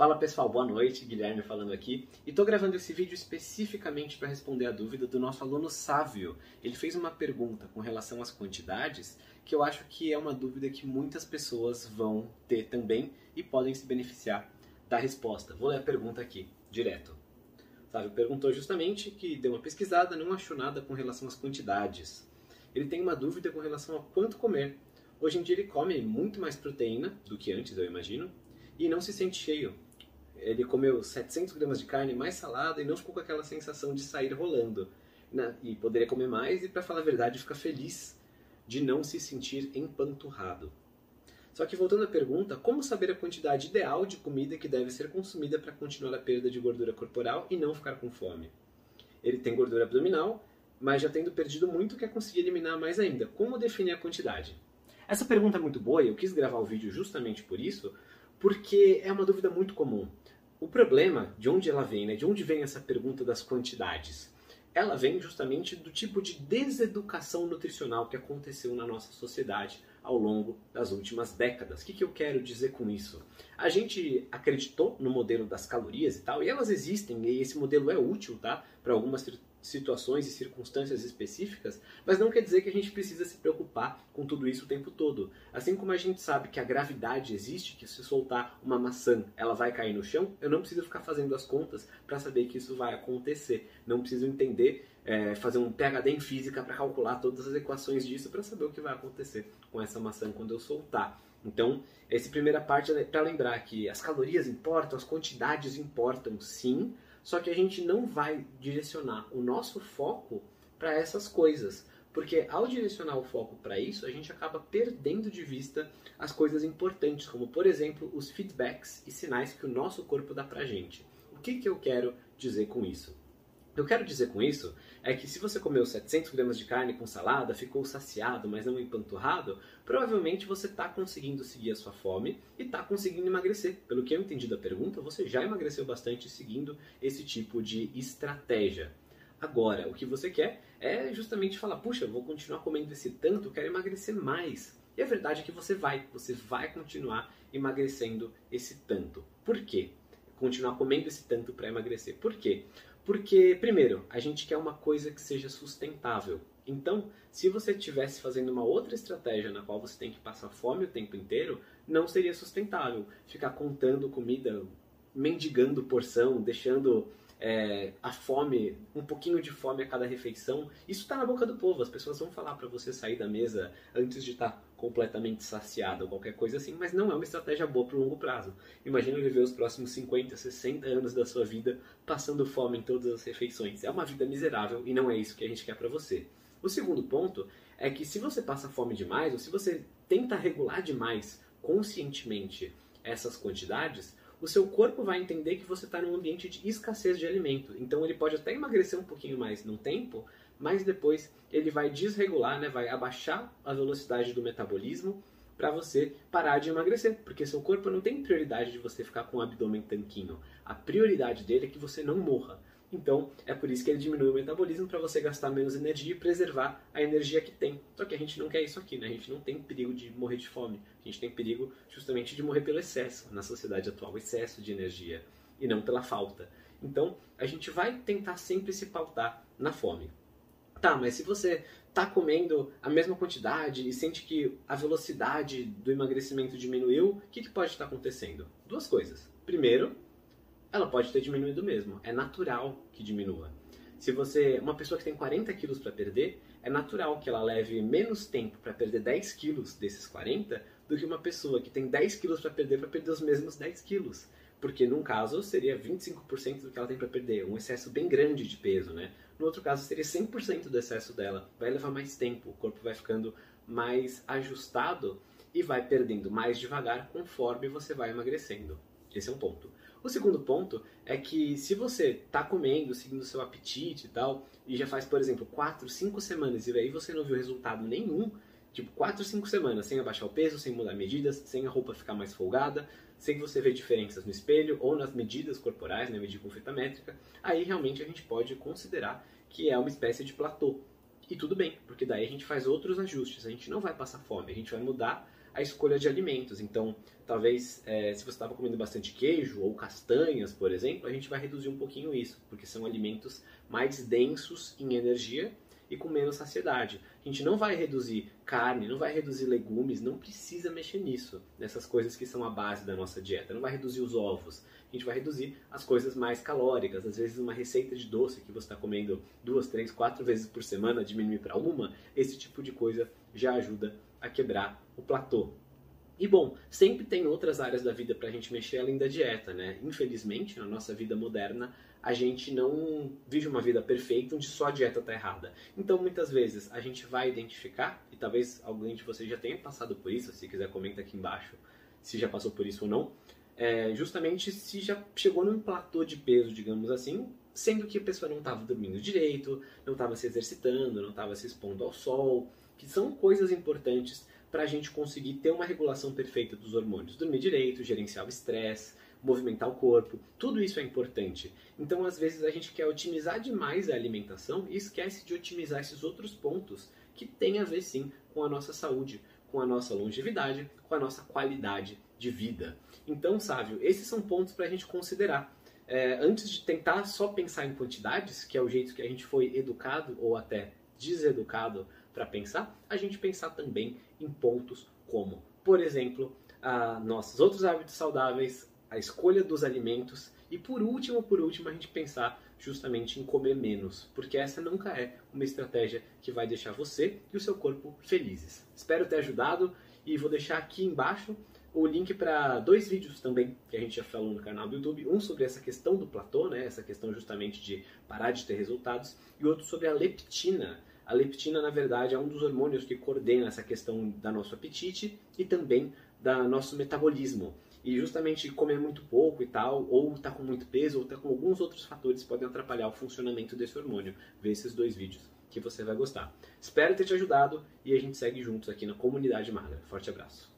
Fala pessoal, boa noite, Guilherme falando aqui. E estou gravando esse vídeo especificamente para responder a dúvida do nosso aluno Sávio. Ele fez uma pergunta com relação às quantidades que eu acho que é uma dúvida que muitas pessoas vão ter também e podem se beneficiar da resposta. Vou ler a pergunta aqui, direto. Sávio perguntou justamente que deu uma pesquisada, não achou nada com relação às quantidades. Ele tem uma dúvida com relação a quanto comer. Hoje em dia ele come muito mais proteína do que antes, eu imagino, e não se sente cheio ele comeu 700 gramas de carne mais salada e não ficou com aquela sensação de sair rolando. Né? E poderia comer mais e, para falar a verdade, ficar feliz de não se sentir empanturrado. Só que voltando à pergunta, como saber a quantidade ideal de comida que deve ser consumida para continuar a perda de gordura corporal e não ficar com fome? Ele tem gordura abdominal, mas já tendo perdido muito, quer conseguir eliminar mais ainda. Como definir a quantidade? Essa pergunta é muito boa e eu quis gravar o vídeo justamente por isso, porque é uma dúvida muito comum. O problema, de onde ela vem, né? de onde vem essa pergunta das quantidades? Ela vem justamente do tipo de deseducação nutricional que aconteceu na nossa sociedade ao longo das últimas décadas. O que, que eu quero dizer com isso? A gente acreditou no modelo das calorias e tal, e elas existem, e esse modelo é útil tá? para algumas situações e circunstâncias específicas, mas não quer dizer que a gente precisa se preocupar com tudo isso o tempo todo. Assim como a gente sabe que a gravidade existe, que se soltar uma maçã ela vai cair no chão, eu não preciso ficar fazendo as contas para saber que isso vai acontecer. Não preciso entender, é, fazer um PhD em física para calcular todas as equações disso para saber o que vai acontecer com essa maçã quando eu soltar. Então, essa primeira parte é para lembrar que as calorias importam, as quantidades importam sim, só que a gente não vai direcionar o nosso foco para essas coisas. Porque ao direcionar o foco para isso, a gente acaba perdendo de vista as coisas importantes, como por exemplo os feedbacks e sinais que o nosso corpo dá para gente. O que, que eu quero dizer com isso? Eu quero dizer com isso é que se você comeu 700 gramas de carne com salada, ficou saciado, mas não empanturrado, provavelmente você está conseguindo seguir a sua fome e está conseguindo emagrecer. Pelo que eu entendi da pergunta, você já emagreceu bastante seguindo esse tipo de estratégia. Agora, o que você quer é justamente falar: puxa, vou continuar comendo esse tanto, quero emagrecer mais. E a verdade é que você vai, você vai continuar emagrecendo esse tanto. Por quê? Continuar comendo esse tanto para emagrecer. Por quê? Porque, primeiro, a gente quer uma coisa que seja sustentável. Então, se você estivesse fazendo uma outra estratégia na qual você tem que passar fome o tempo inteiro, não seria sustentável. Ficar contando comida, mendigando porção, deixando é, a fome, um pouquinho de fome a cada refeição, isso está na boca do povo. As pessoas vão falar para você sair da mesa antes de estar tá completamente saciado ou qualquer coisa assim, mas não é uma estratégia boa para o longo prazo. Imagina viver os próximos 50, 60 anos da sua vida passando fome em todas as refeições. É uma vida miserável e não é isso que a gente quer para você. O segundo ponto é que se você passa fome demais ou se você tenta regular demais conscientemente essas quantidades, o seu corpo vai entender que você está num ambiente de escassez de alimento. Então ele pode até emagrecer um pouquinho mais num tempo, mas depois ele vai desregular, né, vai abaixar a velocidade do metabolismo para você parar de emagrecer, porque seu corpo não tem prioridade de você ficar com o abdômen tanquinho. A prioridade dele é que você não morra. Então, é por isso que ele diminui o metabolismo para você gastar menos energia e preservar a energia que tem. Só que a gente não quer isso aqui, né? A gente não tem perigo de morrer de fome. A gente tem perigo justamente de morrer pelo excesso na sociedade atual, excesso de energia e não pela falta. Então, a gente vai tentar sempre se pautar na fome. Tá, mas se você está comendo a mesma quantidade e sente que a velocidade do emagrecimento diminuiu, o que, que pode estar acontecendo? Duas coisas. Primeiro, ela pode ter diminuído mesmo. É natural que diminua. Se você, uma pessoa que tem 40 quilos para perder, é natural que ela leve menos tempo para perder 10 quilos desses 40 do que uma pessoa que tem 10 quilos para perder para perder os mesmos 10 quilos. Porque num caso seria 25% do que ela tem para perder, um excesso bem grande de peso, né? No outro caso seria 100% do excesso dela. Vai levar mais tempo, o corpo vai ficando mais ajustado e vai perdendo mais devagar conforme você vai emagrecendo. Esse é um ponto. O segundo ponto é que se você está comendo, seguindo seu apetite e tal, e já faz, por exemplo, 4, 5 semanas e aí você não viu resultado nenhum, tipo 4, 5 semanas sem abaixar o peso, sem mudar medidas, sem a roupa ficar mais folgada, sem você ver diferenças no espelho ou nas medidas corporais, né, medir com fita métrica, aí realmente a gente pode considerar que é uma espécie de platô. E tudo bem, porque daí a gente faz outros ajustes, a gente não vai passar fome, a gente vai mudar a escolha de alimentos. Então, talvez é, se você estava comendo bastante queijo ou castanhas, por exemplo, a gente vai reduzir um pouquinho isso, porque são alimentos mais densos em energia e com menos saciedade. A gente não vai reduzir carne, não vai reduzir legumes, não precisa mexer nisso, nessas coisas que são a base da nossa dieta. Não vai reduzir os ovos, a gente vai reduzir as coisas mais calóricas. Às vezes, uma receita de doce que você está comendo duas, três, quatro vezes por semana, diminuir para uma, esse tipo de coisa já ajuda a quebrar o platô. E bom, sempre tem outras áreas da vida para a gente mexer além da dieta, né? Infelizmente, na nossa vida moderna, a gente não vive uma vida perfeita onde só a dieta está errada. Então, muitas vezes, a gente vai identificar, e talvez alguém de vocês já tenha passado por isso, se quiser comenta aqui embaixo se já passou por isso ou não, é, justamente se já chegou num platô de peso, digamos assim, sendo que a pessoa não estava dormindo direito, não estava se exercitando, não estava se expondo ao sol, que são coisas importantes para a gente conseguir ter uma regulação perfeita dos hormônios. Dormir direito, gerenciar o estresse, movimentar o corpo, tudo isso é importante. Então, às vezes, a gente quer otimizar demais a alimentação e esquece de otimizar esses outros pontos que têm a ver sim com a nossa saúde, com a nossa longevidade, com a nossa qualidade de vida. Então, Sávio, esses são pontos para a gente considerar. É, antes de tentar só pensar em quantidades, que é o jeito que a gente foi educado ou até deseducado para pensar, a gente pensar também em pontos como, por exemplo, a nossos outros hábitos saudáveis, a escolha dos alimentos e por último, por último, a gente pensar justamente em comer menos, porque essa nunca é uma estratégia que vai deixar você e o seu corpo felizes. Espero ter ajudado e vou deixar aqui embaixo o link para dois vídeos também que a gente já falou no canal do YouTube, um sobre essa questão do platô, né, essa questão justamente de parar de ter resultados, e outro sobre a leptina. A leptina, na verdade, é um dos hormônios que coordena essa questão da nosso apetite e também da nosso metabolismo. E justamente comer muito pouco e tal, ou tá com muito peso, ou tá com alguns outros fatores podem atrapalhar o funcionamento desse hormônio. Vê esses dois vídeos que você vai gostar. Espero ter te ajudado e a gente segue juntos aqui na Comunidade Magra. Forte abraço.